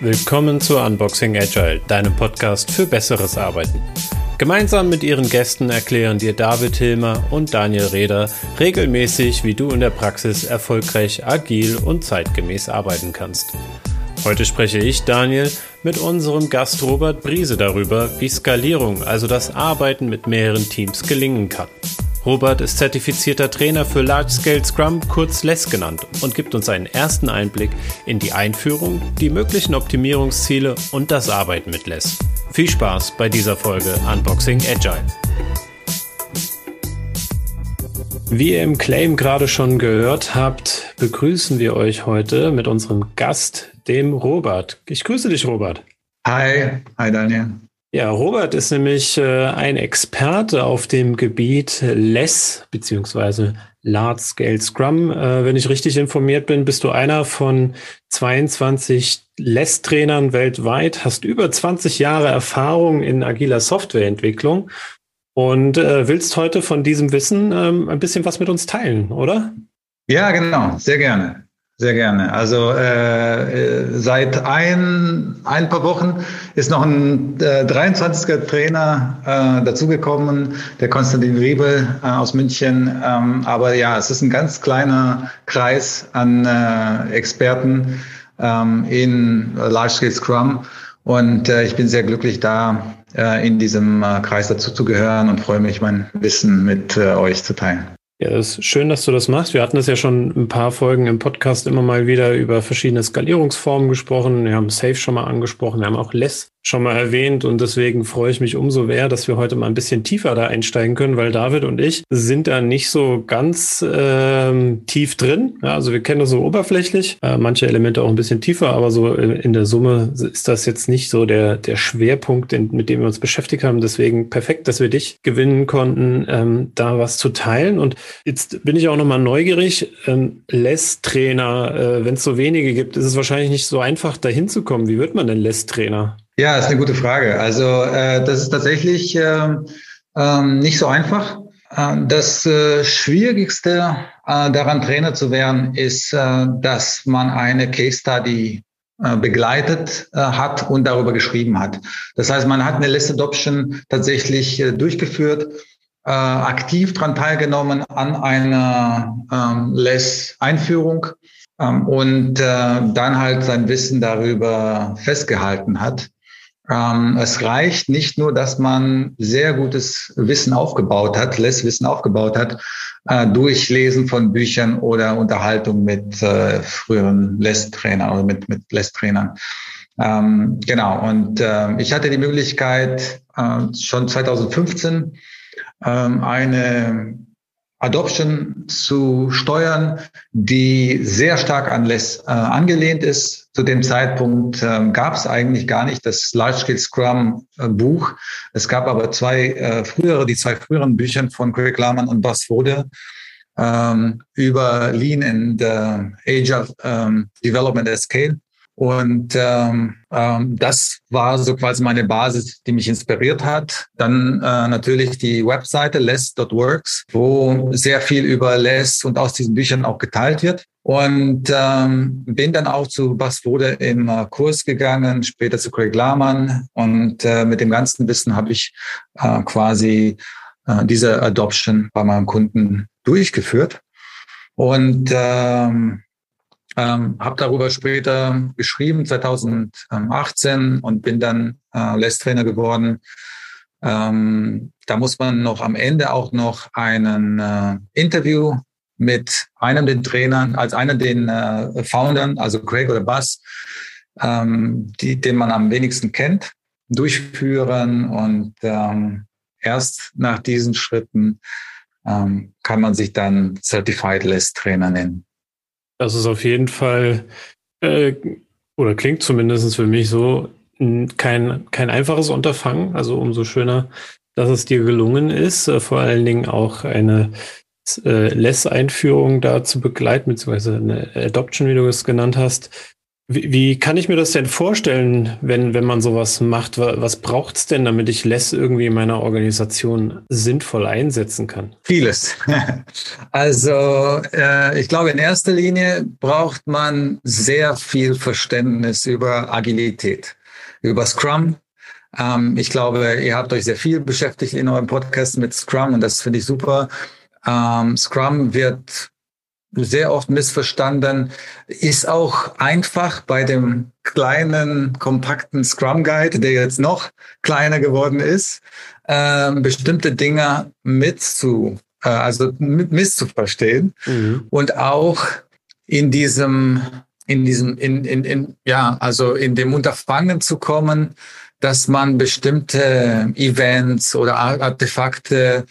Willkommen zu Unboxing Agile, deinem Podcast für besseres Arbeiten. Gemeinsam mit ihren Gästen erklären dir David Hilmer und Daniel Reder regelmäßig, wie du in der Praxis erfolgreich, agil und zeitgemäß arbeiten kannst. Heute spreche ich, Daniel, mit unserem Gast Robert Briese darüber, wie Skalierung, also das Arbeiten mit mehreren Teams, gelingen kann. Robert ist zertifizierter Trainer für Large Scale Scrum, kurz LESS genannt, und gibt uns einen ersten Einblick in die Einführung, die möglichen Optimierungsziele und das Arbeiten mit LESS. Viel Spaß bei dieser Folge Unboxing Agile. Wie ihr im Claim gerade schon gehört habt, begrüßen wir euch heute mit unserem Gast, dem Robert. Ich grüße dich, Robert. Hi, hi Daniel. Ja, Robert ist nämlich äh, ein Experte auf dem Gebiet LESS beziehungsweise Large Scale Scrum. Äh, wenn ich richtig informiert bin, bist du einer von 22 LESS-Trainern weltweit, hast über 20 Jahre Erfahrung in agiler Softwareentwicklung und äh, willst heute von diesem Wissen ähm, ein bisschen was mit uns teilen, oder? Ja, genau, sehr gerne. Sehr gerne. Also äh, seit ein, ein paar Wochen ist noch ein äh, 23er Trainer äh, dazugekommen, der Konstantin Riebel äh, aus München. Ähm, aber ja, es ist ein ganz kleiner Kreis an äh, Experten ähm, in Large Scale Scrum. Und äh, ich bin sehr glücklich, da äh, in diesem äh, Kreis dazu zu gehören und freue mich, mein Wissen mit äh, euch zu teilen. Ja, es ist schön, dass du das machst. Wir hatten das ja schon ein paar Folgen im Podcast immer mal wieder über verschiedene Skalierungsformen gesprochen. Wir haben Safe schon mal angesprochen. Wir haben auch Less schon mal erwähnt und deswegen freue ich mich umso mehr, dass wir heute mal ein bisschen tiefer da einsteigen können, weil David und ich sind da nicht so ganz ähm, tief drin. Ja, also wir kennen das so oberflächlich, äh, manche Elemente auch ein bisschen tiefer, aber so in der Summe ist das jetzt nicht so der, der Schwerpunkt, den, mit dem wir uns beschäftigt haben. Deswegen perfekt, dass wir dich gewinnen konnten, ähm, da was zu teilen. Und jetzt bin ich auch nochmal neugierig. Ähm, Less-Trainer, äh, wenn es so wenige gibt, ist es wahrscheinlich nicht so einfach, da hinzukommen. Wie wird man denn Less-Trainer? Ja, ist eine gute Frage. Also äh, das ist tatsächlich äh, äh, nicht so einfach. Ähm, das äh, Schwierigste äh, daran, Trainer zu werden, ist, äh, dass man eine Case Study äh, begleitet äh, hat und darüber geschrieben hat. Das heißt, man hat eine Less Adoption tatsächlich äh, durchgeführt, äh, aktiv daran teilgenommen an einer ähm, Less Einführung ähm, und äh, dann halt sein Wissen darüber festgehalten hat. Ähm, es reicht nicht nur, dass man sehr gutes Wissen aufgebaut hat, less Wissen aufgebaut hat, äh, durch Lesen von Büchern oder Unterhaltung mit äh, früheren Less-Trainern oder mit, mit Less-Trainern. Ähm, genau, und äh, ich hatte die Möglichkeit, äh, schon 2015 ähm, eine Adoption zu steuern, die sehr stark an LESS äh, angelehnt ist. Zu dem Zeitpunkt äh, gab es eigentlich gar nicht das Large Scale Scrum äh. Es gab aber zwei äh, frühere, die zwei früheren Bücher von Craig Lahmann und Bas Vode ähm, über Lean and äh, Agile ähm, Development at Scale. Und ähm, ähm, das war so quasi meine Basis, die mich inspiriert hat. Dann äh, natürlich die Webseite less.works, wo sehr viel über Less und aus diesen Büchern auch geteilt wird. Und ähm, bin dann auch zu Bas Wode im äh, Kurs gegangen, später zu Craig Lahmann. Und äh, mit dem ganzen Wissen habe ich äh, quasi äh, diese Adoption bei meinem Kunden durchgeführt. Und ähm, ähm, habe darüber später geschrieben, 2018 und bin dann äh, Less-Trainer geworden. Ähm, da muss man noch am Ende auch noch einen äh, Interview mit einem den Trainern, als einer den äh, Foundern, also Craig oder Buzz, ähm, die, den man am wenigsten kennt, durchführen und ähm, erst nach diesen Schritten ähm, kann man sich dann Certified Less Trainer nennen. Das ist auf jeden Fall, äh, oder klingt zumindest für mich so, kein, kein einfaches Unterfangen. Also umso schöner, dass es dir gelungen ist, äh, vor allen Dingen auch eine äh, Less-Einführung da zu begleiten, beziehungsweise eine Adoption, wie du es genannt hast. Wie, wie, kann ich mir das denn vorstellen, wenn, wenn man sowas macht? Was braucht es denn, damit ich Less irgendwie in meiner Organisation sinnvoll einsetzen kann? Vieles. Also äh, ich glaube, in erster Linie braucht man sehr viel Verständnis über Agilität, über Scrum. Ähm, ich glaube, ihr habt euch sehr viel beschäftigt in eurem Podcast mit Scrum und das finde ich super. Ähm, Scrum wird sehr oft missverstanden, ist auch einfach bei dem kleinen, kompakten Scrum Guide, der jetzt noch kleiner geworden ist, äh, bestimmte Dinge mit zu, äh, also mit misszuverstehen mhm. und auch in diesem, in diesem, in, in, in, ja, also in dem Unterfangen zu kommen, dass man bestimmte Events oder Artefakte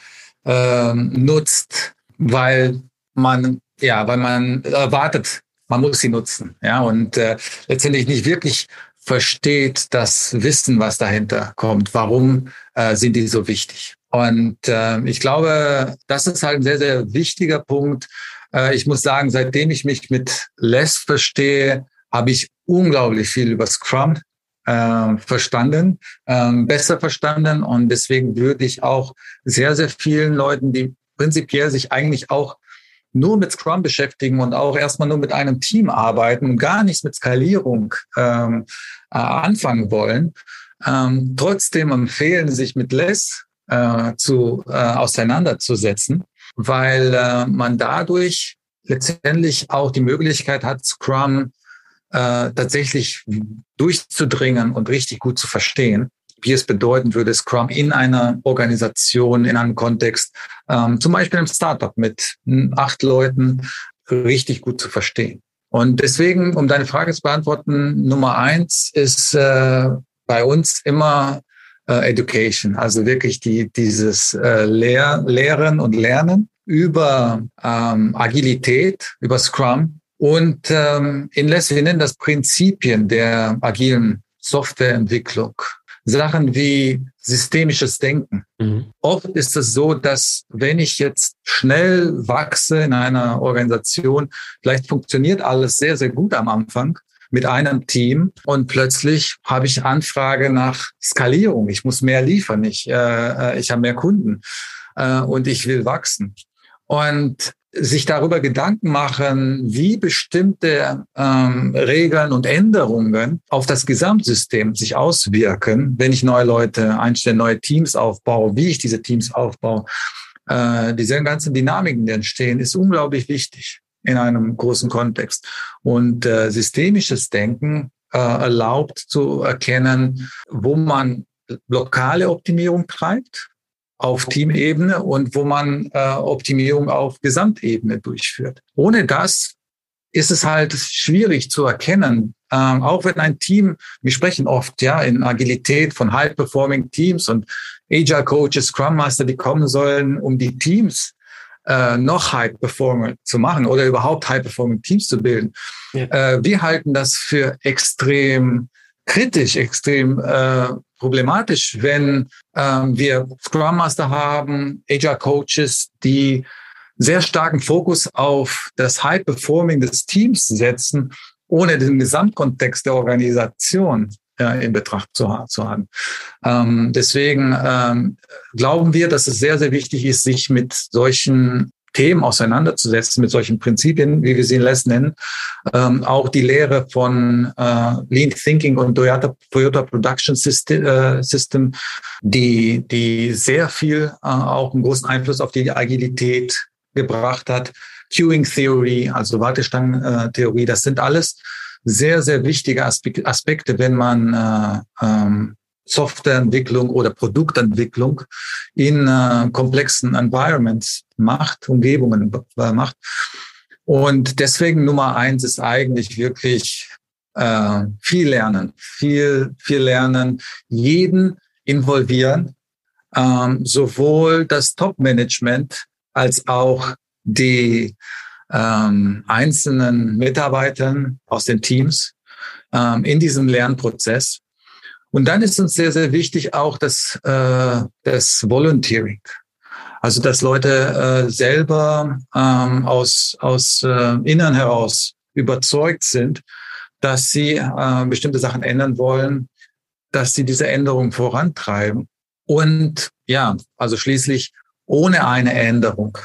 äh, nutzt, weil man ja, weil man erwartet, man muss sie nutzen, ja, und äh, letztendlich nicht wirklich versteht das Wissen, was dahinter kommt. Warum äh, sind die so wichtig? Und äh, ich glaube, das ist halt ein sehr, sehr wichtiger Punkt. Äh, ich muss sagen, seitdem ich mich mit Less verstehe, habe ich unglaublich viel über Scrum äh, verstanden, äh, besser verstanden. Und deswegen würde ich auch sehr, sehr vielen Leuten, die prinzipiell sich eigentlich auch nur mit Scrum beschäftigen und auch erstmal nur mit einem Team arbeiten und gar nichts mit Skalierung ähm, äh, anfangen wollen, ähm, trotzdem empfehlen, sich mit Less äh, zu, äh, auseinanderzusetzen, weil äh, man dadurch letztendlich auch die Möglichkeit hat, Scrum äh, tatsächlich durchzudringen und richtig gut zu verstehen wie es bedeuten würde, Scrum in einer Organisation, in einem Kontext, ähm, zum Beispiel im Startup mit acht Leuten, richtig gut zu verstehen. Und deswegen, um deine Frage zu beantworten, Nummer eins ist äh, bei uns immer äh, Education, also wirklich die, dieses äh, Lehr Lehren und Lernen über ähm, Agilität, über Scrum und ähm, in Less, wir nennen das Prinzipien der agilen Softwareentwicklung Sachen wie systemisches Denken. Mhm. Oft ist es so, dass wenn ich jetzt schnell wachse in einer Organisation, vielleicht funktioniert alles sehr, sehr gut am Anfang mit einem Team und plötzlich habe ich Anfrage nach Skalierung. Ich muss mehr liefern. Ich, äh, äh ich habe mehr Kunden äh, und ich will wachsen. Und sich darüber Gedanken machen, wie bestimmte ähm, Regeln und Änderungen auf das Gesamtsystem sich auswirken, wenn ich neue Leute einstelle, neue Teams aufbaue, wie ich diese Teams aufbaue. Äh, diese ganzen Dynamiken, die entstehen, ist unglaublich wichtig in einem großen Kontext. Und äh, systemisches Denken äh, erlaubt zu erkennen, wo man lokale Optimierung treibt auf Teamebene und wo man äh, Optimierung auf Gesamtebene durchführt. Ohne das ist es halt schwierig zu erkennen, ähm, auch wenn ein Team, wir sprechen oft ja in Agilität von High-Performing Teams und Agile Coaches, Scrum Master, die kommen sollen, um die Teams äh, noch High-Performing zu machen oder überhaupt High-Performing Teams zu bilden. Ja. Äh, wir halten das für extrem kritisch, extrem äh, problematisch, wenn ähm, wir Scrum Master haben, Agile Coaches, die sehr starken Fokus auf das High Performing des Teams setzen, ohne den Gesamtkontext der Organisation in Betracht zu, zu haben. Ähm, deswegen ähm, glauben wir, dass es sehr, sehr wichtig ist, sich mit solchen Themen auseinanderzusetzen, mit solchen Prinzipien, wie wir sie in Les nennen. Ähm, auch die Lehre von äh, Lean Thinking und Toyota, Toyota Production System, äh, System die, die sehr viel äh, auch einen großen Einfluss auf die Agilität gebracht hat. Queuing Theory, also Wartestangentheorie, das sind alles sehr, sehr wichtige Aspekte, wenn man äh, ähm, Softwareentwicklung oder Produktentwicklung in äh, komplexen Environments macht, Umgebungen macht. Und deswegen Nummer eins ist eigentlich wirklich äh, viel lernen, viel, viel lernen, jeden involvieren, ähm, sowohl das Top-Management als auch die ähm, einzelnen Mitarbeitern aus den Teams ähm, in diesem Lernprozess. Und dann ist uns sehr, sehr wichtig auch das, äh, das Volunteering. Also dass Leute äh, selber ähm, aus, aus äh, Innern heraus überzeugt sind, dass sie äh, bestimmte Sachen ändern wollen, dass sie diese Änderung vorantreiben. Und ja, also schließlich ohne eine Änderung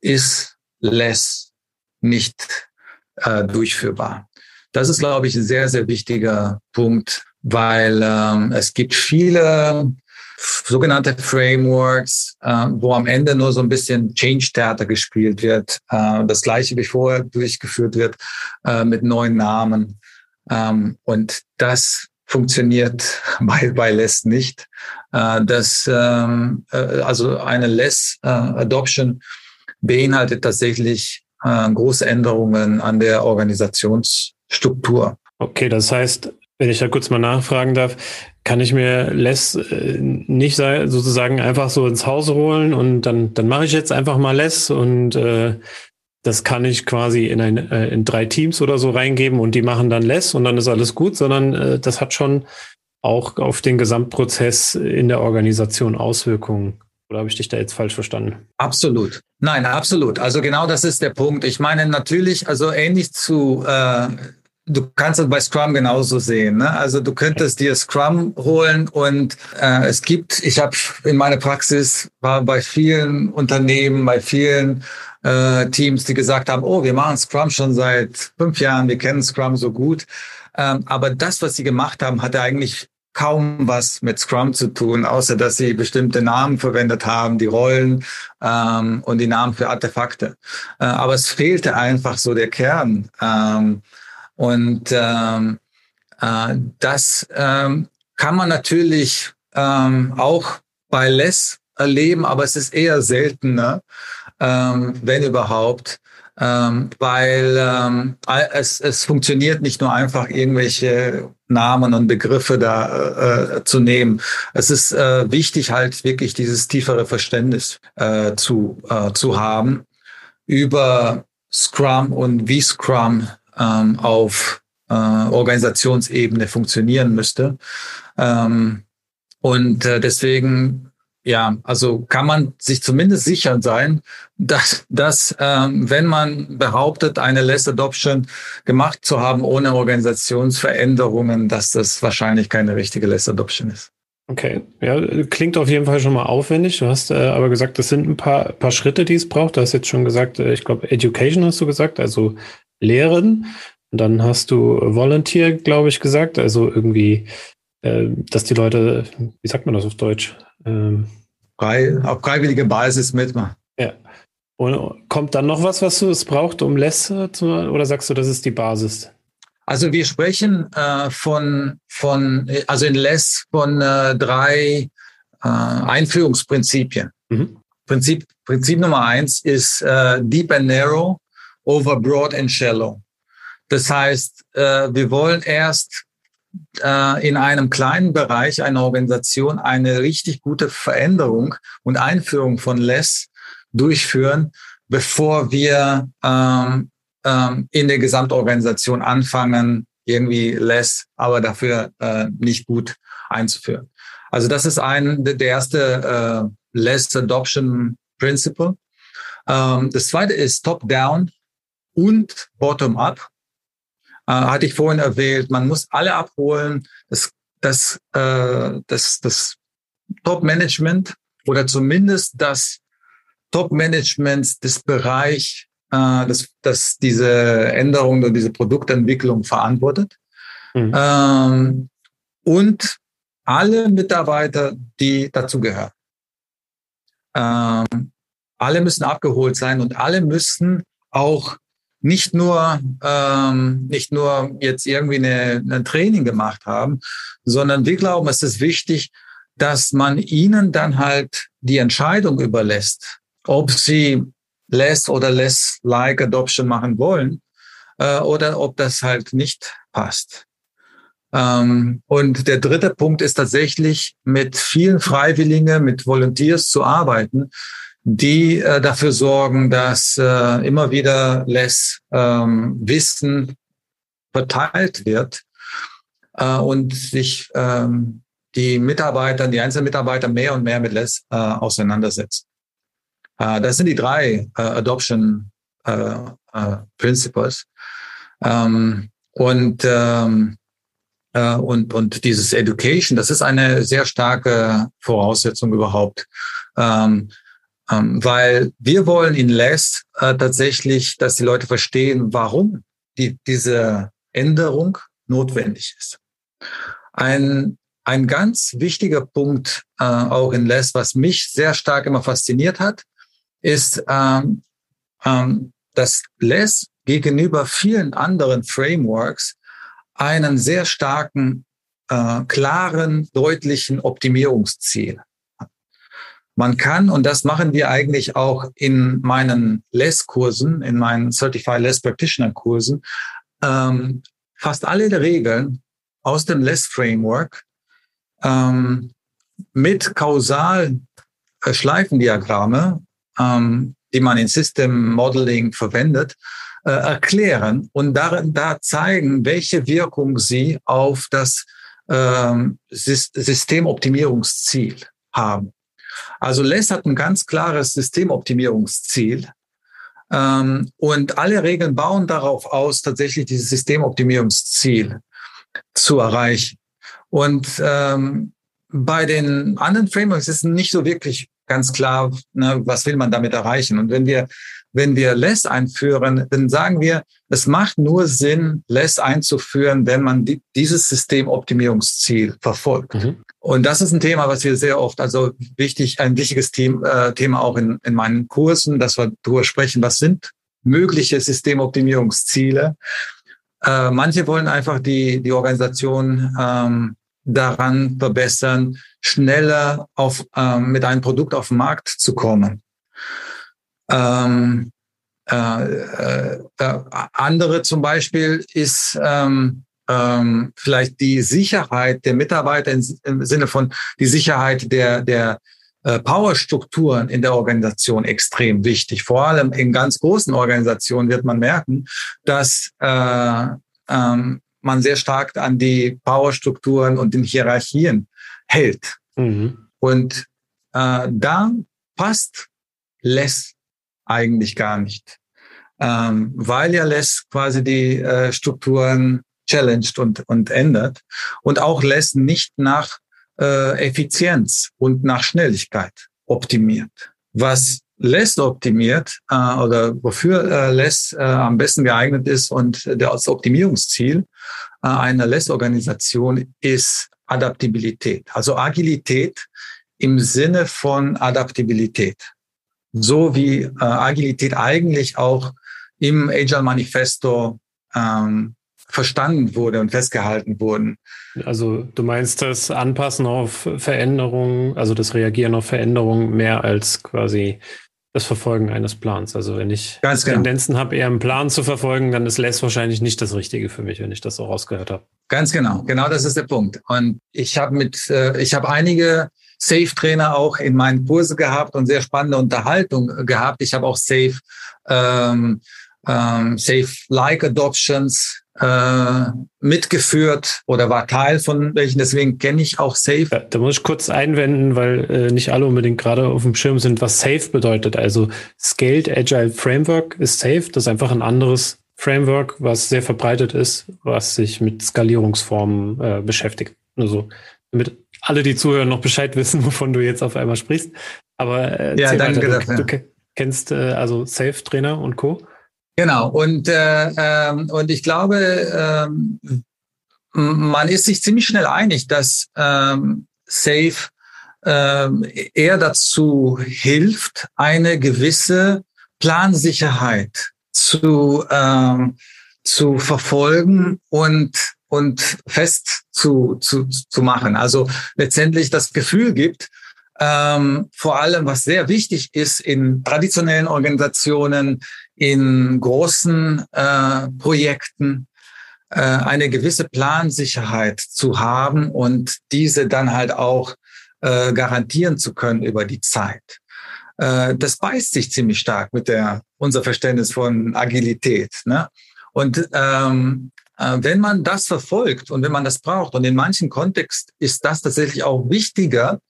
ist Less nicht äh, durchführbar. Das ist, glaube ich, ein sehr, sehr wichtiger Punkt, weil ähm, es gibt viele sogenannte Frameworks, äh, wo am Ende nur so ein bisschen Change-Theater gespielt wird. Äh, das gleiche wie vorher durchgeführt wird äh, mit neuen Namen. Ähm, und das funktioniert bei, bei Less nicht. Äh, das, ähm, äh, also eine Less äh, Adoption beinhaltet tatsächlich äh, große Änderungen an der Organisationsstruktur. Okay, das heißt, wenn ich da kurz mal nachfragen darf, kann ich mir Less äh, nicht sozusagen einfach so ins Haus holen und dann, dann mache ich jetzt einfach mal Less und äh, das kann ich quasi in, ein, äh, in drei Teams oder so reingeben und die machen dann Less und dann ist alles gut, sondern äh, das hat schon auch auf den Gesamtprozess in der Organisation Auswirkungen. Oder habe ich dich da jetzt falsch verstanden? Absolut. Nein, absolut. Also genau das ist der Punkt. Ich meine natürlich, also ähnlich zu, äh, du kannst es bei Scrum genauso sehen. Ne? Also du könntest dir Scrum holen und äh, es gibt, ich habe in meiner Praxis, war bei vielen Unternehmen, bei vielen äh, Teams, die gesagt haben, oh, wir machen Scrum schon seit fünf Jahren, wir kennen Scrum so gut. Ähm, aber das, was sie gemacht haben, hatte eigentlich kaum was mit Scrum zu tun, außer dass sie bestimmte Namen verwendet haben, die Rollen ähm, und die Namen für Artefakte. Äh, aber es fehlte einfach so der Kern. Ähm, und ähm, äh, das ähm, kann man natürlich ähm, auch bei Less erleben, aber es ist eher seltener, ähm, wenn überhaupt ähm, weil ähm, es, es funktioniert nicht nur einfach irgendwelche Namen und Begriffe da äh, zu nehmen. Es ist äh, wichtig halt wirklich dieses tiefere Verständnis äh, zu, äh, zu haben über Scrum und wie Scrum ähm, auf äh, Organisationsebene funktionieren müsste. Ähm, und äh, deswegen ja, also kann man sich zumindest sicher sein, dass, dass ähm, wenn man behauptet, eine Less Adoption gemacht zu haben ohne Organisationsveränderungen, dass das wahrscheinlich keine richtige Less Adoption ist. Okay, ja, klingt auf jeden Fall schon mal aufwendig. Du hast äh, aber gesagt, das sind ein paar, paar Schritte, die es braucht. Du hast jetzt schon gesagt, äh, ich glaube, Education hast du gesagt, also Lehren. Und dann hast du Volunteer, glaube ich, gesagt, also irgendwie, äh, dass die Leute, wie sagt man das auf Deutsch? Ähm, Frei, auf freiwillige Basis mitmachen. Ja. Und kommt dann noch was, was du es braucht, um Less zu, oder sagst du, das ist die Basis? Also wir sprechen äh, von, von, also in Less von äh, drei äh, Einführungsprinzipien. Mhm. Prinzip, Prinzip Nummer eins ist äh, Deep and Narrow over Broad and Shallow. Das heißt, äh, wir wollen erst äh, in einem kleinen Bereich einer Organisation eine richtig gute Veränderung und Einführung von Less durchführen, bevor wir ähm, ähm, in der Gesamtorganisation anfangen, irgendwie Less, aber dafür äh, nicht gut einzuführen. Also das ist ein der erste äh, Less Adoption Principle. Ähm, das zweite ist Top-Down und Bottom-up äh, hatte ich vorhin erwähnt, man muss alle abholen. Das, das, äh, das, das Top-Management oder zumindest das Top-Management des Bereich, äh, das, das diese Änderung oder diese Produktentwicklung verantwortet. Mhm. Ähm, und alle Mitarbeiter, die dazugehören. Ähm, alle müssen abgeholt sein und alle müssen auch nicht nur ähm, nicht nur jetzt irgendwie eine, ein Training gemacht haben, sondern wir glauben, es ist wichtig, dass man ihnen dann halt die Entscheidung überlässt, ob sie less oder less like Adoption machen wollen äh, oder ob das halt nicht passt. Ähm, und der dritte Punkt ist tatsächlich mit vielen Freiwilligen, mit Volunteers zu arbeiten, die äh, dafür sorgen, dass äh, immer wieder less ähm, Wissen verteilt wird äh, und sich ähm, die Mitarbeiter, die einzelnen Mitarbeiter mehr und mehr mit less äh, auseinandersetzen. Äh, das sind die drei äh, Adoption äh, äh, Principles. Ähm, Und, ähm, äh, und, und dieses Education, das ist eine sehr starke Voraussetzung überhaupt. Ähm, ähm, weil wir wollen in Less äh, tatsächlich, dass die Leute verstehen, warum die, diese Änderung notwendig ist. Ein, ein ganz wichtiger Punkt äh, auch in Less, was mich sehr stark immer fasziniert hat, ist, ähm, ähm, dass Less gegenüber vielen anderen Frameworks einen sehr starken, äh, klaren, deutlichen Optimierungsziel man kann, und das machen wir eigentlich auch in meinen LESS-Kursen, in meinen Certified LESS Practitioner-Kursen, ähm, fast alle Regeln aus dem LESS-Framework ähm, mit kausal äh, ähm, die man in System Modeling verwendet, äh, erklären und darin da zeigen, welche Wirkung sie auf das ähm, Systemoptimierungsziel haben. Also LESS hat ein ganz klares Systemoptimierungsziel. Ähm, und alle Regeln bauen darauf aus, tatsächlich dieses Systemoptimierungsziel zu erreichen. Und ähm, bei den anderen Frameworks ist nicht so wirklich ganz klar, ne, was will man damit erreichen. Und wenn wir wenn wir Less einführen, dann sagen wir, es macht nur Sinn, Less einzuführen, wenn man die, dieses Systemoptimierungsziel verfolgt. Mhm. Und das ist ein Thema, was wir sehr oft, also wichtig, ein wichtiges Thema, äh, Thema auch in, in meinen Kursen, dass wir darüber sprechen, was sind mögliche Systemoptimierungsziele. Äh, manche wollen einfach die, die Organisation ähm, daran verbessern, schneller auf, ähm, mit einem Produkt auf den Markt zu kommen. Ähm, äh, äh, äh, andere zum Beispiel ist ähm, ähm, vielleicht die Sicherheit der Mitarbeiter im, im Sinne von die Sicherheit der, der äh, Powerstrukturen in der Organisation extrem wichtig. Vor allem in ganz großen Organisationen wird man merken, dass äh, ähm, man sehr stark an die Powerstrukturen und den Hierarchien hält. Mhm. Und äh, da passt Less eigentlich gar nicht. Ähm, weil ja LESS quasi die äh, Strukturen challenged und, und ändert und auch LESS nicht nach äh, Effizienz und nach Schnelligkeit optimiert. Was LESS optimiert äh, oder wofür äh, LESS äh, am besten geeignet ist und das Optimierungsziel äh, einer LESS-Organisation ist Adaptabilität, also Agilität im Sinne von Adaptabilität so wie äh, Agilität eigentlich auch im Agile Manifesto ähm, verstanden wurde und festgehalten wurden. Also du meinst das Anpassen auf Veränderungen, also das Reagieren auf Veränderungen mehr als quasi das Verfolgen eines Plans. Also wenn ich Ganz genau. Tendenzen habe, eher einen Plan zu verfolgen, dann ist Less wahrscheinlich nicht das Richtige für mich, wenn ich das so rausgehört habe. Ganz genau, genau das ist der Punkt. Und ich habe mit, äh, ich habe einige Safe-Trainer auch in meinen Kurse gehabt und sehr spannende Unterhaltung gehabt. Ich habe auch Safe, ähm, ähm, Safe-like Adoptions äh, mitgeführt oder war Teil von welchen. Deswegen kenne ich auch Safe. Ja, da muss ich kurz einwenden, weil äh, nicht alle unbedingt gerade auf dem Schirm sind, was Safe bedeutet. Also Scaled Agile Framework ist Safe. Das ist einfach ein anderes Framework, was sehr verbreitet ist, was sich mit Skalierungsformen äh, beschäftigt. Also damit alle, die zuhören, noch Bescheid wissen, wovon du jetzt auf einmal sprichst. Aber äh, ja, danke dafür. Du, du kennst äh, also Safe Trainer und Co. Genau. Und äh, ähm, und ich glaube, ähm, man ist sich ziemlich schnell einig, dass ähm, Safe ähm, eher dazu hilft, eine gewisse Plansicherheit zu ähm, zu verfolgen und und fest zu, zu, zu machen. Also letztendlich das Gefühl gibt, ähm, vor allem, was sehr wichtig ist in traditionellen Organisationen, in großen äh, Projekten, äh, eine gewisse Plansicherheit zu haben und diese dann halt auch äh, garantieren zu können über die Zeit. Äh, das beißt sich ziemlich stark mit der unser Verständnis von Agilität. Ne? Und ähm, äh, wenn man das verfolgt und wenn man das braucht, und in manchen Kontext ist das tatsächlich auch wichtiger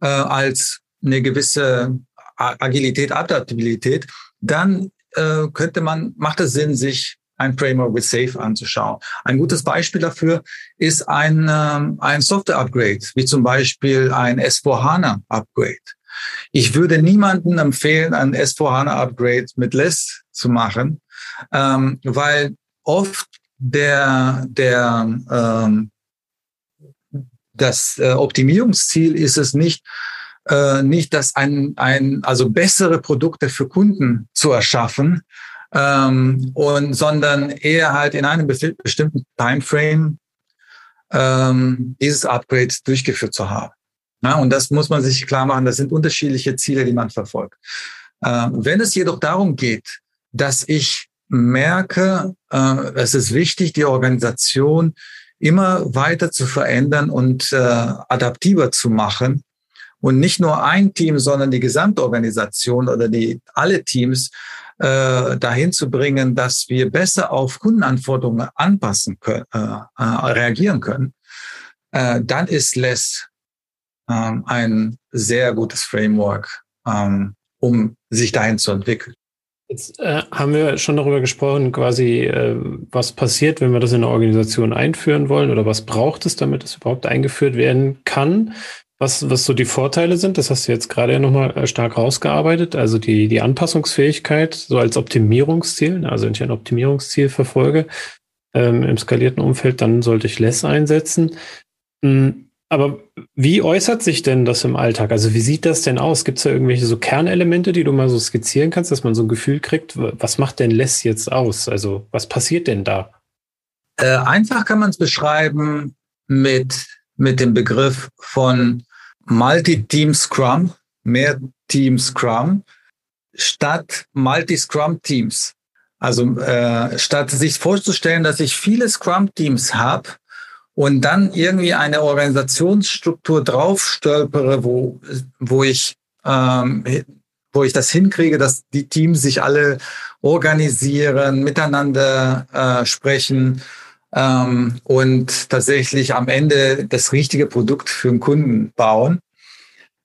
äh, als eine gewisse Agilität, Adaptabilität, dann äh, könnte man, macht es Sinn, sich ein Framework with Safe anzuschauen. Ein gutes Beispiel dafür ist ein, ähm, ein Software-Upgrade, wie zum Beispiel ein S4HANA-Upgrade. Ich würde niemanden empfehlen, ein S4HANA-Upgrade mit Less zu machen, ähm, weil oft der, der, ähm, das äh, Optimierungsziel ist es nicht, äh, nicht das ein, ein, also bessere Produkte für Kunden zu erschaffen, ähm, und, sondern eher halt in einem bestimmten Timeframe ähm, dieses Upgrade durchgeführt zu haben. Ja, und das muss man sich klar machen, das sind unterschiedliche Ziele, die man verfolgt. Ähm, wenn es jedoch darum geht, dass ich merke, äh, es ist wichtig, die Organisation immer weiter zu verändern und äh, adaptiver zu machen und nicht nur ein Team, sondern die Gesamtorganisation oder die alle Teams äh, dahin zu bringen, dass wir besser auf Kundenanforderungen anpassen können, äh, äh, reagieren können, äh, dann ist Less ähm, ein sehr gutes Framework, ähm, um sich dahin zu entwickeln. Jetzt äh, haben wir schon darüber gesprochen, quasi, äh, was passiert, wenn wir das in eine Organisation einführen wollen oder was braucht es, damit es überhaupt eingeführt werden kann. Was, was so die Vorteile sind, das hast du jetzt gerade ja nochmal äh, stark rausgearbeitet, also die, die Anpassungsfähigkeit so als Optimierungsziel, also wenn ich ein Optimierungsziel verfolge ähm, im skalierten Umfeld, dann sollte ich Less einsetzen. Mhm. Aber wie äußert sich denn das im Alltag? Also wie sieht das denn aus? Gibt es da irgendwelche so Kernelemente, die du mal so skizzieren kannst, dass man so ein Gefühl kriegt, was macht denn Less jetzt aus? Also was passiert denn da? Äh, einfach kann man es beschreiben mit mit dem Begriff von Multi-Team Scrum, mehr Team Scrum, statt Multi-Scrum-Teams. Also äh, statt sich vorzustellen, dass ich viele Scrum-Teams habe und dann irgendwie eine Organisationsstruktur draufstolpere, wo, wo ich ähm, wo ich das hinkriege, dass die Teams sich alle organisieren, miteinander äh, sprechen ähm, und tatsächlich am Ende das richtige Produkt für den Kunden bauen.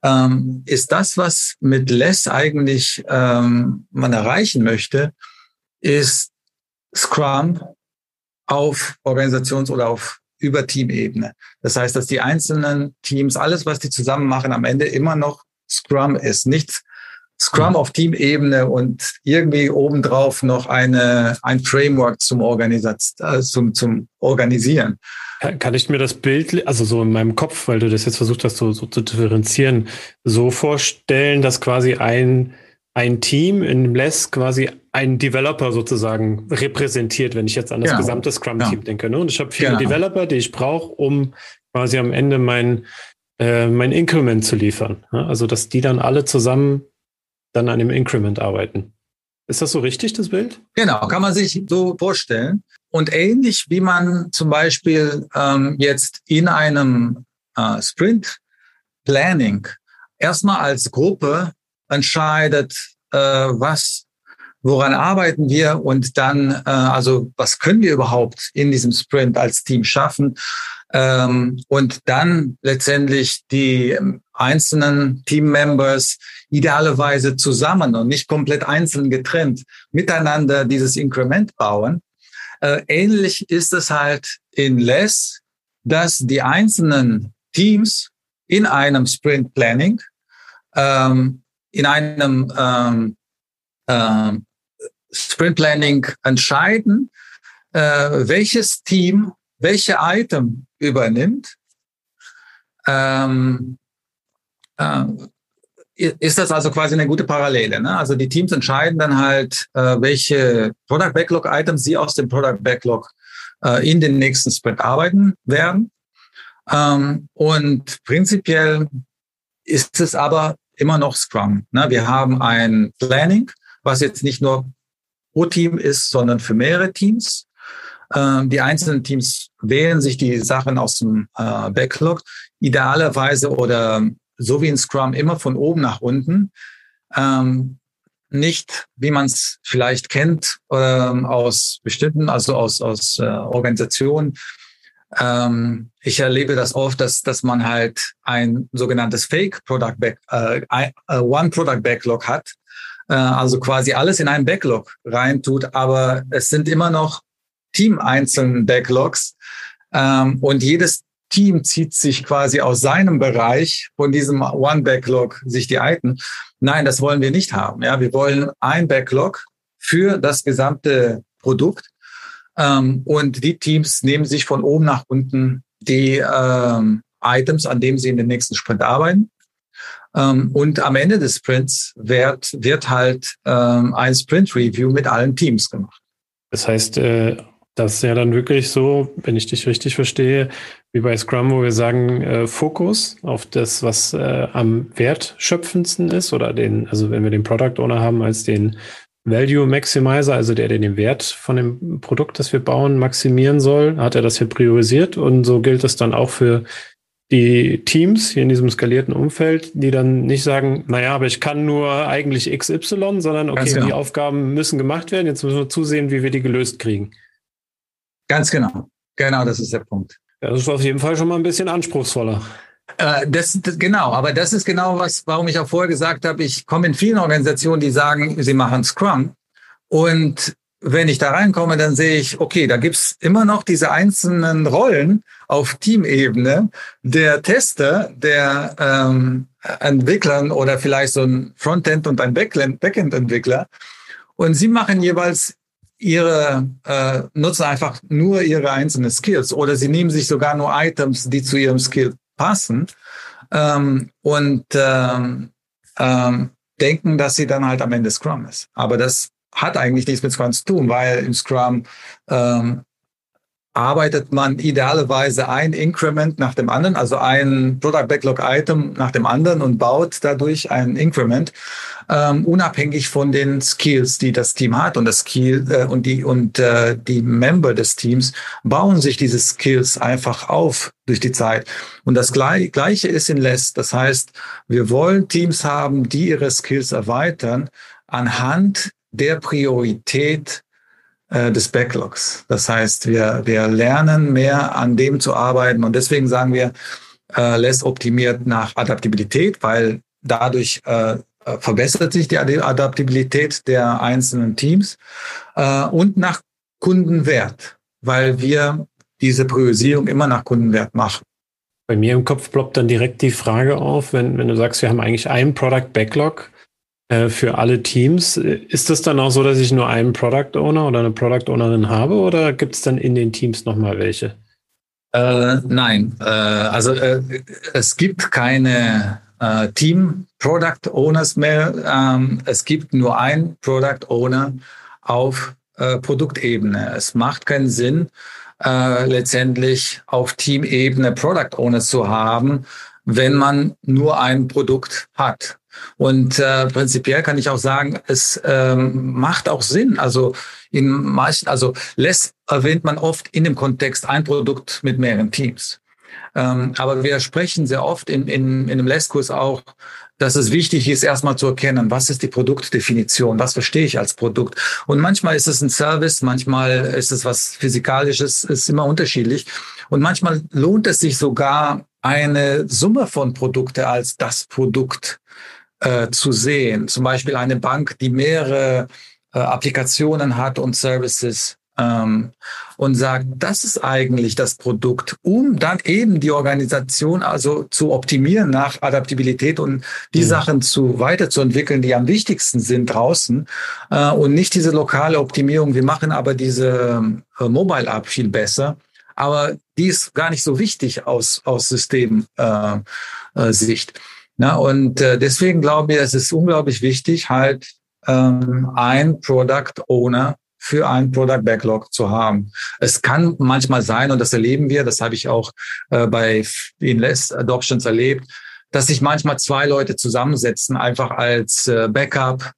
Ähm, ist das, was mit Less eigentlich ähm, man erreichen möchte, ist Scrum auf Organisations- oder auf über Teamebene. Das heißt, dass die einzelnen Teams, alles, was die zusammen machen, am Ende immer noch Scrum ist. Nichts Scrum auf Teamebene und irgendwie obendrauf noch eine, ein Framework zum, Organisat äh, zum, zum Organisieren. Kann ich mir das Bild, also so in meinem Kopf, weil du das jetzt versucht hast, so, so zu differenzieren, so vorstellen, dass quasi ein, ein Team in Less quasi einen Developer sozusagen repräsentiert, wenn ich jetzt an das genau. gesamte Scrum-Team ja. denke. Ne? Und ich habe viele genau. Developer, die ich brauche, um quasi am Ende mein, äh, mein Increment zu liefern. Ne? Also, dass die dann alle zusammen dann an dem Increment arbeiten. Ist das so richtig, das Bild? Genau, kann man sich so vorstellen. Und ähnlich wie man zum Beispiel ähm, jetzt in einem äh, Sprint Planning erstmal als Gruppe entscheidet, äh, was, woran arbeiten wir und dann, äh, also was können wir überhaupt in diesem Sprint als Team schaffen ähm, und dann letztendlich die einzelnen Team-Members idealerweise zusammen und nicht komplett einzeln getrennt miteinander dieses Inkrement bauen. Äh, ähnlich ist es halt in Less, dass die einzelnen Teams in einem Sprint Planning, ähm, in einem ähm, äh, Sprint Planning entscheiden, äh, welches Team welche Item übernimmt. Ähm, äh, ist das also quasi eine gute Parallele. Ne? Also die Teams entscheiden dann halt, äh, welche Product Backlog Items sie aus dem Product Backlog äh, in den nächsten Sprint arbeiten werden. Ähm, und prinzipiell ist es aber immer noch Scrum. Ne? Wir haben ein Planning, was jetzt nicht nur pro Team ist, sondern für mehrere Teams. Ähm, die einzelnen Teams wählen sich die Sachen aus dem äh, Backlog, idealerweise oder so wie in Scrum immer von oben nach unten. Ähm, nicht, wie man es vielleicht kennt ähm, aus bestimmten, also aus, aus äh, Organisationen. Ähm, ich erlebe das oft, dass, dass man halt ein sogenanntes Fake Product Back, äh, äh, One Product Backlog hat, äh, also quasi alles in einen Backlog reintut, aber es sind immer noch teameinzelnen Backlogs ähm, und jedes Team zieht sich quasi aus seinem Bereich von diesem One Backlog sich die Item. Nein, das wollen wir nicht haben. Ja, wir wollen ein Backlog für das gesamte Produkt ähm, und die Teams nehmen sich von oben nach unten die ähm, Items, an denen sie in den nächsten Sprint arbeiten. Ähm, und am Ende des Sprints wird, wird halt ähm, ein Sprint-Review mit allen Teams gemacht. Das heißt, äh, das ist ja dann wirklich so, wenn ich dich richtig verstehe, wie bei Scrum, wo wir sagen, äh, Fokus auf das, was äh, am wertschöpfendsten ist, oder den, also wenn wir den Product Owner haben als den Value Maximizer, also der, der den Wert von dem Produkt, das wir bauen, maximieren soll, hat er das hier priorisiert und so gilt es dann auch für die Teams hier in diesem skalierten Umfeld, die dann nicht sagen, naja, aber ich kann nur eigentlich XY, sondern okay, genau. die Aufgaben müssen gemacht werden, jetzt müssen wir zusehen, wie wir die gelöst kriegen. Ganz genau. Genau, das ist der Punkt. Das ist auf jeden Fall schon mal ein bisschen anspruchsvoller. Äh, das, das, genau, aber das ist genau was, warum ich auch vorher gesagt habe, ich komme in vielen Organisationen, die sagen, sie machen Scrum. Und wenn ich da reinkomme, dann sehe ich, okay, da gibt's immer noch diese einzelnen Rollen auf Teamebene. Der Tester, der ähm, Entwicklern oder vielleicht so ein Frontend und ein Backend-Entwickler. Und sie machen jeweils ihre, äh, nutzen einfach nur ihre einzelnen Skills oder sie nehmen sich sogar nur Items, die zu ihrem Skill passen ähm, und ähm, ähm, denken, dass sie dann halt am Ende Scrum ist. Aber das hat eigentlich nichts mit Scrum zu tun, weil im Scrum ähm, arbeitet man idealerweise ein Increment nach dem anderen, also ein Product Backlog Item nach dem anderen und baut dadurch ein Increment, ähm, unabhängig von den Skills, die das Team hat und das Skill äh, und die und äh, die Member des Teams bauen sich diese Skills einfach auf durch die Zeit. Und das Gleiche ist in Less. Das heißt, wir wollen Teams haben, die ihre Skills erweitern anhand der Priorität äh, des Backlogs. Das heißt, wir, wir lernen mehr an dem zu arbeiten und deswegen sagen wir, äh, less optimiert nach Adaptabilität, weil dadurch äh, äh verbessert sich die Adaptabilität der einzelnen Teams äh, und nach Kundenwert, weil wir diese Priorisierung immer nach Kundenwert machen. Bei mir im Kopf ploppt dann direkt die Frage auf, wenn, wenn du sagst, wir haben eigentlich einen Product Backlog, äh, für alle Teams. Ist das dann auch so, dass ich nur einen Product Owner oder eine Product Ownerin habe oder gibt es dann in den Teams nochmal welche? Äh, nein, äh, also äh, es gibt keine äh, Team Product Owners mehr. Ähm, es gibt nur ein Product Owner auf äh, Produktebene. Es macht keinen Sinn, letztendlich auf Teamebene Product Owners zu haben, wenn man nur ein Produkt hat. Und äh, prinzipiell kann ich auch sagen, es ähm, macht auch Sinn. Also in meisten, also LESS erwähnt man oft in dem Kontext ein Produkt mit mehreren Teams. Ähm, aber wir sprechen sehr oft in, in, in einem LESS-Kurs auch, dass es wichtig ist, erstmal zu erkennen, was ist die Produktdefinition, was verstehe ich als Produkt. Und manchmal ist es ein Service, manchmal ist es was Physikalisches, ist immer unterschiedlich. Und manchmal lohnt es sich sogar, eine Summe von Produkte als das Produkt äh, zu sehen. Zum Beispiel eine Bank, die mehrere äh, Applikationen hat und Services ähm, und sagt, das ist eigentlich das Produkt, um dann eben die Organisation also zu optimieren nach Adaptabilität und die ja. Sachen zu weiterzuentwickeln, die am wichtigsten sind draußen äh, und nicht diese lokale Optimierung. Wir machen aber diese äh, Mobile App viel besser aber die ist gar nicht so wichtig aus, aus Systemsicht. Äh, äh, Sicht. Na, und äh, deswegen glaube ich, es ist unglaublich wichtig, halt ähm, ein Product Owner für ein Product Backlog zu haben. Es kann manchmal sein, und das erleben wir, das habe ich auch äh, bei Less Adoptions erlebt, dass sich manchmal zwei Leute zusammensetzen, einfach als äh, Backup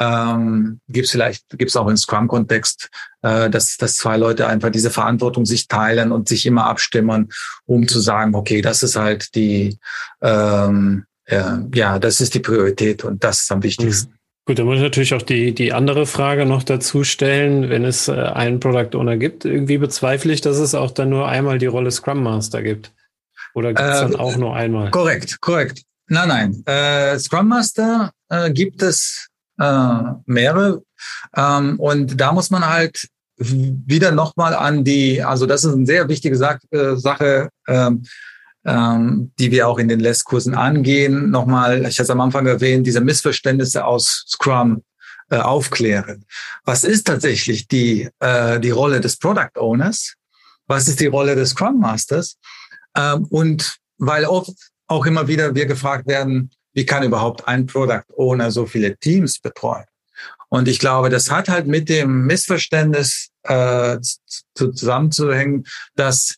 ähm, gibt es vielleicht, gibt es auch im Scrum-Kontext, äh, dass, dass zwei Leute einfach diese Verantwortung sich teilen und sich immer abstimmen, um zu sagen, okay, das ist halt die, ähm, äh, ja, das ist die Priorität und das ist am wichtigsten. Mhm. Gut, da muss ich natürlich auch die, die andere Frage noch dazu stellen. Wenn es äh, einen Product Owner gibt, irgendwie bezweifle ich, dass es auch dann nur einmal die Rolle Scrum Master gibt. Oder gibt es äh, dann auch nur einmal? Korrekt, korrekt. Nein, nein. Äh, Scrum Master äh, gibt es äh, mehrere. Ähm, und da muss man halt wieder nochmal an die, also das ist eine sehr wichtige Sa äh, Sache, ähm, die wir auch in den Lesskursen angehen. Nochmal, ich hatte es am Anfang erwähnt, diese Missverständnisse aus Scrum äh, aufklären. Was ist tatsächlich die, äh, die Rolle des Product Owners? Was ist die Rolle des Scrum Masters? Ähm, und weil oft auch immer wieder wir gefragt werden, wie kann überhaupt ein Product Owner so viele Teams betreuen? Und ich glaube, das hat halt mit dem Missverständnis äh, zusammenzuhängen, dass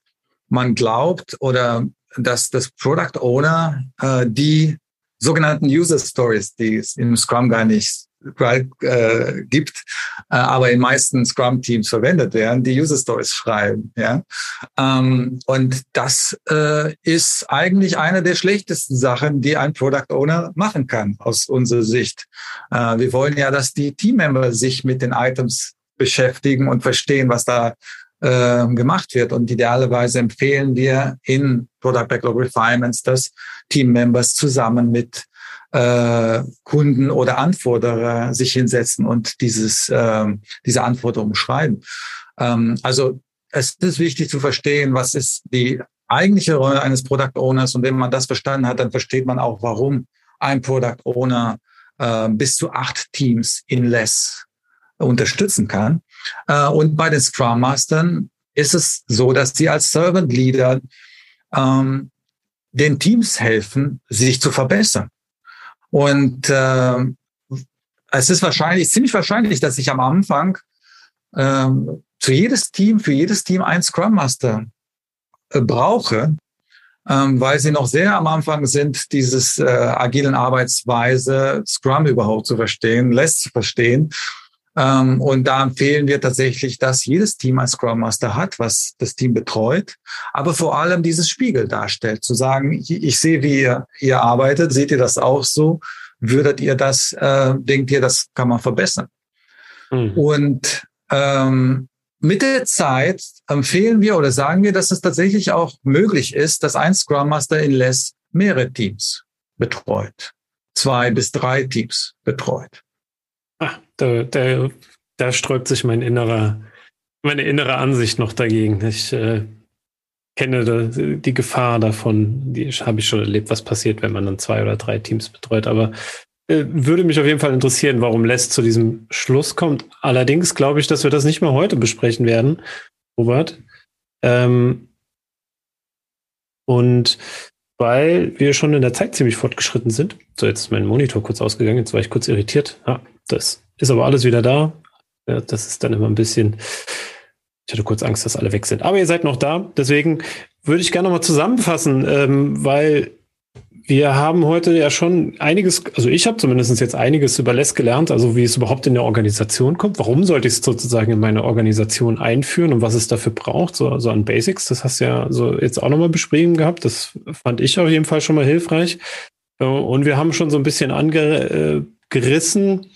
man glaubt oder dass das Product Owner äh, die sogenannten User Stories, die es im Scrum gar nicht äh, gibt, äh, aber in meisten Scrum-Teams verwendet werden, die User Stories schreiben. Ja? Ähm, und das äh, ist eigentlich eine der schlechtesten Sachen, die ein Product Owner machen kann, aus unserer Sicht. Äh, wir wollen ja, dass die Teammember sich mit den Items beschäftigen und verstehen, was da äh, gemacht wird. Und idealerweise empfehlen wir in Product Backlog Refinements, dass Teammembers zusammen mit äh, Kunden oder Anforderer sich hinsetzen und dieses, äh, diese Anforderungen schreiben. Ähm, also es ist wichtig zu verstehen, was ist die eigentliche Rolle eines Product Owners. Und wenn man das verstanden hat, dann versteht man auch, warum ein Product Owner äh, bis zu acht Teams in Less unterstützen kann. Äh, und bei den Scrum Mastern ist es so, dass sie als Servant Leader ähm, den Teams helfen, sich zu verbessern. Und äh, es ist wahrscheinlich, ziemlich wahrscheinlich, dass ich am Anfang ähm, zu jedes Team, für jedes Team ein Scrum Master äh, brauche, ähm, weil sie noch sehr am Anfang sind, dieses äh, agilen Arbeitsweise, Scrum überhaupt zu verstehen, lässt zu verstehen. Ähm, und da empfehlen wir tatsächlich, dass jedes Team ein Scrum Master hat, was das Team betreut, aber vor allem dieses Spiegel darstellt, zu sagen, ich, ich sehe, wie ihr, ihr arbeitet, seht ihr das auch so? Würdet ihr das, äh, denkt ihr, das kann man verbessern? Mhm. Und ähm, mit der Zeit empfehlen wir oder sagen wir, dass es tatsächlich auch möglich ist, dass ein Scrum Master in Less mehrere Teams betreut, zwei bis drei Teams betreut. Ah, da, da, da sträubt sich mein innerer, meine innere Ansicht noch dagegen. Ich äh, kenne die Gefahr davon, die habe ich schon erlebt, was passiert, wenn man dann zwei oder drei Teams betreut. Aber äh, würde mich auf jeden Fall interessieren, warum Les zu diesem Schluss kommt. Allerdings glaube ich, dass wir das nicht mehr heute besprechen werden, Robert. Ähm, und weil wir schon in der Zeit ziemlich fortgeschritten sind. So, jetzt ist mein Monitor kurz ausgegangen, jetzt war ich kurz irritiert. Ja, das ist aber alles wieder da. Ja, das ist dann immer ein bisschen. Ich hatte kurz Angst, dass alle weg sind. Aber ihr seid noch da. Deswegen würde ich gerne noch mal zusammenfassen, ähm, weil wir haben heute ja schon einiges, also ich habe zumindest jetzt einiges über Less gelernt, also wie es überhaupt in der Organisation kommt. Warum sollte ich es sozusagen in meine Organisation einführen und was es dafür braucht, so, so an Basics. Das hast du ja so jetzt auch nochmal beschrieben gehabt. Das fand ich auf jeden Fall schon mal hilfreich. Und wir haben schon so ein bisschen angerissen,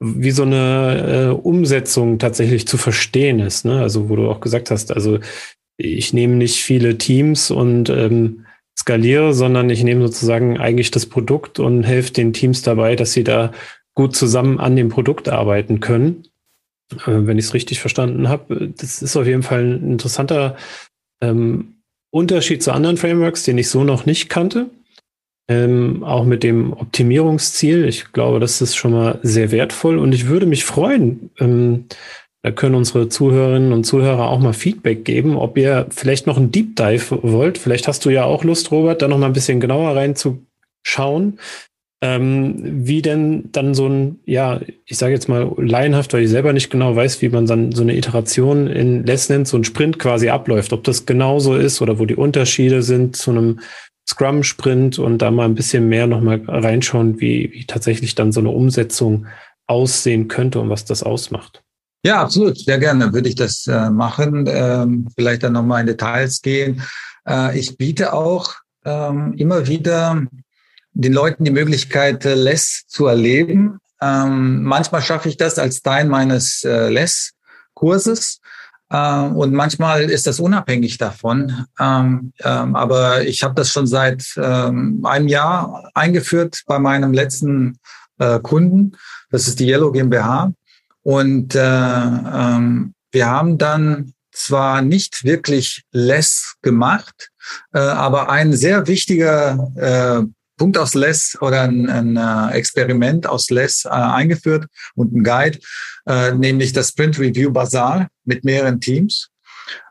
wie so eine äh, Umsetzung tatsächlich zu verstehen ist. Ne? Also wo du auch gesagt hast, also ich nehme nicht viele Teams und ähm, skaliere, sondern ich nehme sozusagen eigentlich das Produkt und helfe den Teams dabei, dass sie da gut zusammen an dem Produkt arbeiten können. Äh, wenn ich es richtig verstanden habe, das ist auf jeden Fall ein interessanter ähm, Unterschied zu anderen Frameworks, den ich so noch nicht kannte. Ähm, auch mit dem Optimierungsziel. Ich glaube, das ist schon mal sehr wertvoll und ich würde mich freuen, ähm, da können unsere Zuhörerinnen und Zuhörer auch mal Feedback geben, ob ihr vielleicht noch einen Deep Dive wollt. Vielleicht hast du ja auch Lust, Robert, da noch mal ein bisschen genauer reinzuschauen, ähm, wie denn dann so ein, ja, ich sage jetzt mal laienhaft, weil ich selber nicht genau weiß, wie man dann so eine Iteration in Less nennt, so ein Sprint quasi abläuft, ob das genauso ist oder wo die Unterschiede sind zu einem Scrum-Sprint und da mal ein bisschen mehr noch mal reinschauen, wie, wie tatsächlich dann so eine Umsetzung aussehen könnte und was das ausmacht. Ja, absolut. Sehr gerne würde ich das äh, machen. Ähm, vielleicht dann nochmal in Details gehen. Äh, ich biete auch ähm, immer wieder den Leuten die Möglichkeit, äh, Less zu erleben. Ähm, manchmal schaffe ich das als Teil meines äh, Less-Kurses. Äh, und manchmal ist das unabhängig davon. Ähm, ähm, aber ich habe das schon seit ähm, einem Jahr eingeführt bei meinem letzten äh, Kunden. Das ist die Yellow GmbH. Und äh, ähm, wir haben dann zwar nicht wirklich less gemacht, äh, aber ein sehr wichtiger Punkt aus Less oder ein, ein äh, Experiment aus Less äh, eingeführt und ein Guide, äh, nämlich das Sprint Review Bazaar mit mehreren Teams.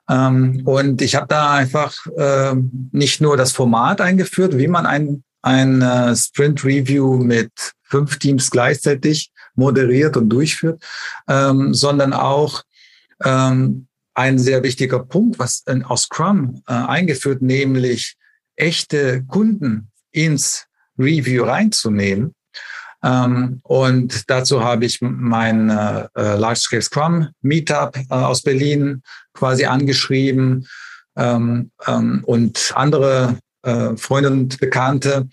Ähm, und ich habe da einfach äh, nicht nur das Format eingeführt, wie man ein, ein äh, Sprint Review mit fünf Teams gleichzeitig moderiert und durchführt, ähm, sondern auch ähm, ein sehr wichtiger Punkt, was aus Scrum äh, eingeführt, nämlich echte Kunden ins Review reinzunehmen. Ähm, und dazu habe ich mein äh, äh, Large Scale Scrum Meetup äh, aus Berlin quasi angeschrieben ähm, ähm, und andere äh, Freunde und Bekannte.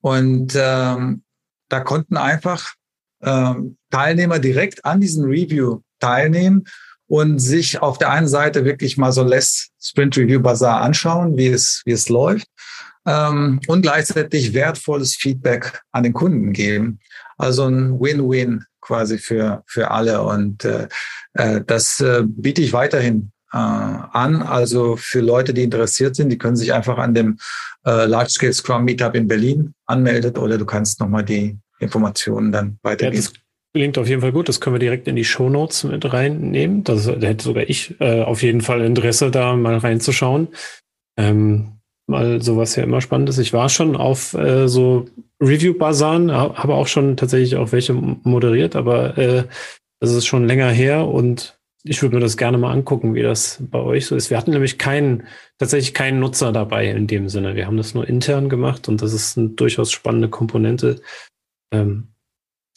Und ähm, da konnten einfach ähm, Teilnehmer direkt an diesem Review teilnehmen und sich auf der einen Seite wirklich mal so Less Sprint Review Bazaar anschauen, wie es, wie es läuft. Ähm, und gleichzeitig wertvolles Feedback an den Kunden geben. Also ein Win-Win quasi für, für alle. Und äh, äh, das äh, biete ich weiterhin äh, an. Also für Leute, die interessiert sind, die können sich einfach an dem äh, Large Scale Scrum Meetup in Berlin anmelden oder du kannst nochmal die Informationen dann weitergeben. Ja, Klingt auf jeden Fall gut. Das können wir direkt in die Show Notes mit reinnehmen. Das, da hätte sogar ich äh, auf jeden Fall Interesse, da mal reinzuschauen. Ähm, weil sowas ja immer spannend ist. Ich war schon auf äh, so Review-Basaren, habe auch schon tatsächlich auch welche moderiert, aber äh, das ist schon länger her und ich würde mir das gerne mal angucken, wie das bei euch so ist. Wir hatten nämlich keinen, tatsächlich keinen Nutzer dabei in dem Sinne. Wir haben das nur intern gemacht und das ist eine durchaus spannende Komponente. Ähm,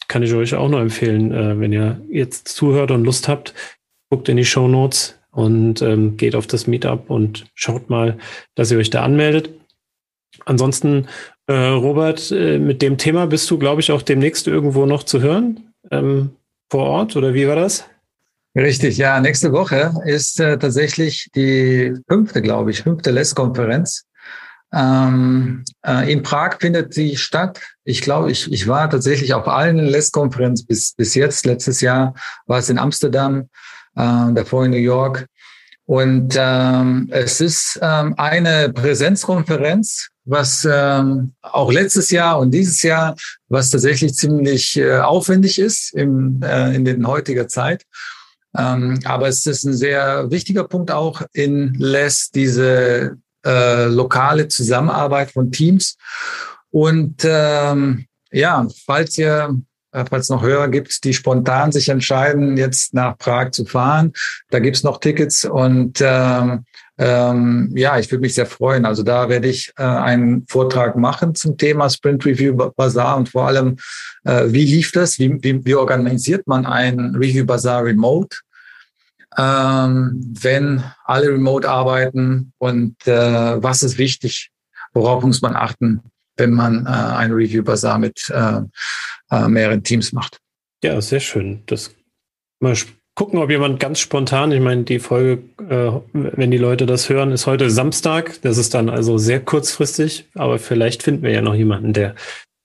kann ich euch auch nur empfehlen, äh, wenn ihr jetzt zuhört und Lust habt, guckt in die Show Notes und ähm, geht auf das Meetup und schaut mal, dass ihr euch da anmeldet. Ansonsten, äh, Robert, äh, mit dem Thema bist du, glaube ich, auch demnächst irgendwo noch zu hören ähm, vor Ort oder wie war das? Richtig, ja. Nächste Woche ist äh, tatsächlich die fünfte, glaube ich, fünfte LES-Konferenz. Ähm, äh, in Prag findet sie statt. Ich glaube, ich, ich war tatsächlich auf allen LES-Konferenzen bis, bis jetzt. Letztes Jahr war es in Amsterdam, äh, davor in New York. Und ähm, es ist ähm, eine Präsenzkonferenz, was ähm, auch letztes Jahr und dieses Jahr, was tatsächlich ziemlich äh, aufwendig ist im, äh, in den heutiger Zeit. Ähm, aber es ist ein sehr wichtiger Punkt auch in LES, diese äh, lokale Zusammenarbeit von Teams. Und ähm, ja, falls ihr falls noch Hörer gibt, die spontan sich entscheiden, jetzt nach Prag zu fahren. Da gibt's noch Tickets und ähm, ähm, ja, ich würde mich sehr freuen. Also da werde ich äh, einen Vortrag machen zum Thema Sprint Review Bazaar und vor allem, äh, wie lief das? Wie, wie, wie organisiert man ein Review Bazaar remote? ähm, wenn alle remote arbeiten und äh, was ist wichtig, worauf muss man achten, wenn man äh, ein Review Bazaar mit äh, äh, mehreren Teams macht. Ja, sehr schön. Das mal gucken, ob jemand ganz spontan, ich meine, die Folge, äh, wenn die Leute das hören, ist heute Samstag. Das ist dann also sehr kurzfristig, aber vielleicht finden wir ja noch jemanden, der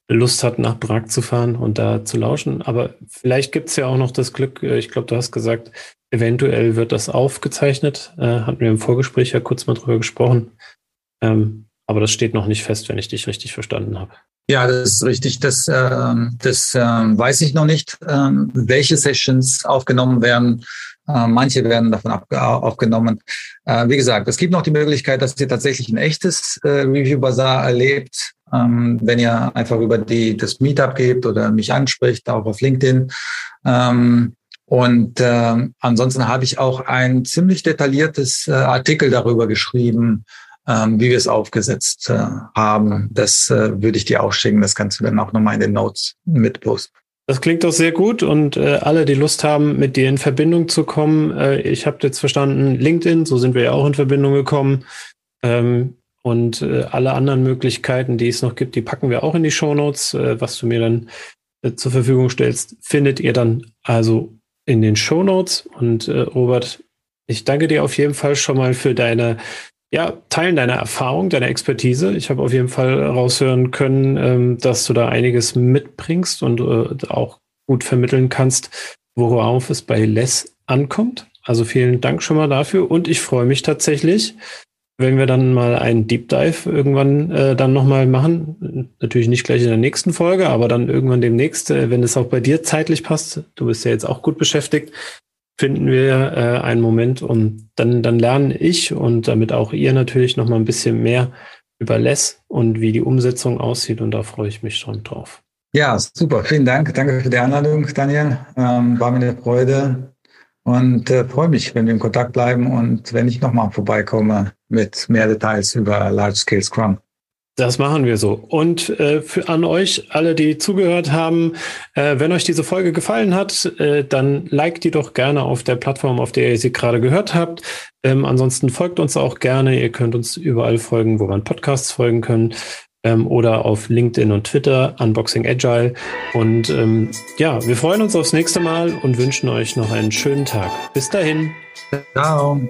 Lust hat, nach Prag zu fahren und da zu lauschen. Aber vielleicht gibt es ja auch noch das Glück, äh, ich glaube, du hast gesagt, eventuell wird das aufgezeichnet. Äh, hatten wir im Vorgespräch ja kurz mal drüber gesprochen. Ähm, aber das steht noch nicht fest, wenn ich dich richtig verstanden habe. Ja, das ist richtig. Das, äh, das äh, weiß ich noch nicht, äh, welche Sessions aufgenommen werden. Äh, manche werden davon aufgenommen. Äh, wie gesagt, es gibt noch die Möglichkeit, dass ihr tatsächlich ein echtes äh, Review Bazaar erlebt ähm, wenn ihr einfach über die, das Meetup gebt oder mich anspricht, auch auf LinkedIn. Ähm, und äh, ansonsten habe ich auch ein ziemlich detailliertes äh, Artikel darüber geschrieben, ähm, wie wir es aufgesetzt äh, haben. Das äh, würde ich dir auch schicken. Das kannst du dann auch nochmal in den Notes mit posten. Das klingt doch sehr gut und äh, alle, die Lust haben, mit dir in Verbindung zu kommen, äh, ich habe jetzt verstanden, LinkedIn, so sind wir ja auch in Verbindung gekommen. Ähm, und äh, alle anderen Möglichkeiten, die es noch gibt, die packen wir auch in die Shownotes. Äh, was du mir dann äh, zur Verfügung stellst, findet ihr dann also in den Shownotes. Und äh, Robert, ich danke dir auf jeden Fall schon mal für deine ja, teilen deine Erfahrung, deine Expertise. Ich habe auf jeden Fall raushören können, ähm, dass du da einiges mitbringst und äh, auch gut vermitteln kannst, worauf es bei Les ankommt. Also vielen Dank schon mal dafür und ich freue mich tatsächlich, wenn wir dann mal einen Deep Dive irgendwann äh, dann nochmal machen. Natürlich nicht gleich in der nächsten Folge, aber dann irgendwann demnächst, äh, wenn es auch bei dir zeitlich passt. Du bist ja jetzt auch gut beschäftigt, finden wir äh, einen Moment und dann, dann lerne ich und damit auch ihr natürlich noch mal ein bisschen mehr über Less und wie die Umsetzung aussieht und da freue ich mich schon drauf. Ja, super. Vielen Dank. Danke für die Einladung, Daniel. Ähm, war mir eine Freude und äh, freue mich, wenn wir in Kontakt bleiben und wenn ich nochmal vorbeikomme mit mehr Details über Large Scale Scrum. Das machen wir so. Und äh, für, an euch, alle, die zugehört haben, äh, wenn euch diese Folge gefallen hat, äh, dann liked die doch gerne auf der Plattform, auf der ihr sie gerade gehört habt. Ähm, ansonsten folgt uns auch gerne. Ihr könnt uns überall folgen, wo man Podcasts folgen können. Ähm, oder auf LinkedIn und Twitter, Unboxing Agile. Und ähm, ja, wir freuen uns aufs nächste Mal und wünschen euch noch einen schönen Tag. Bis dahin. Ciao.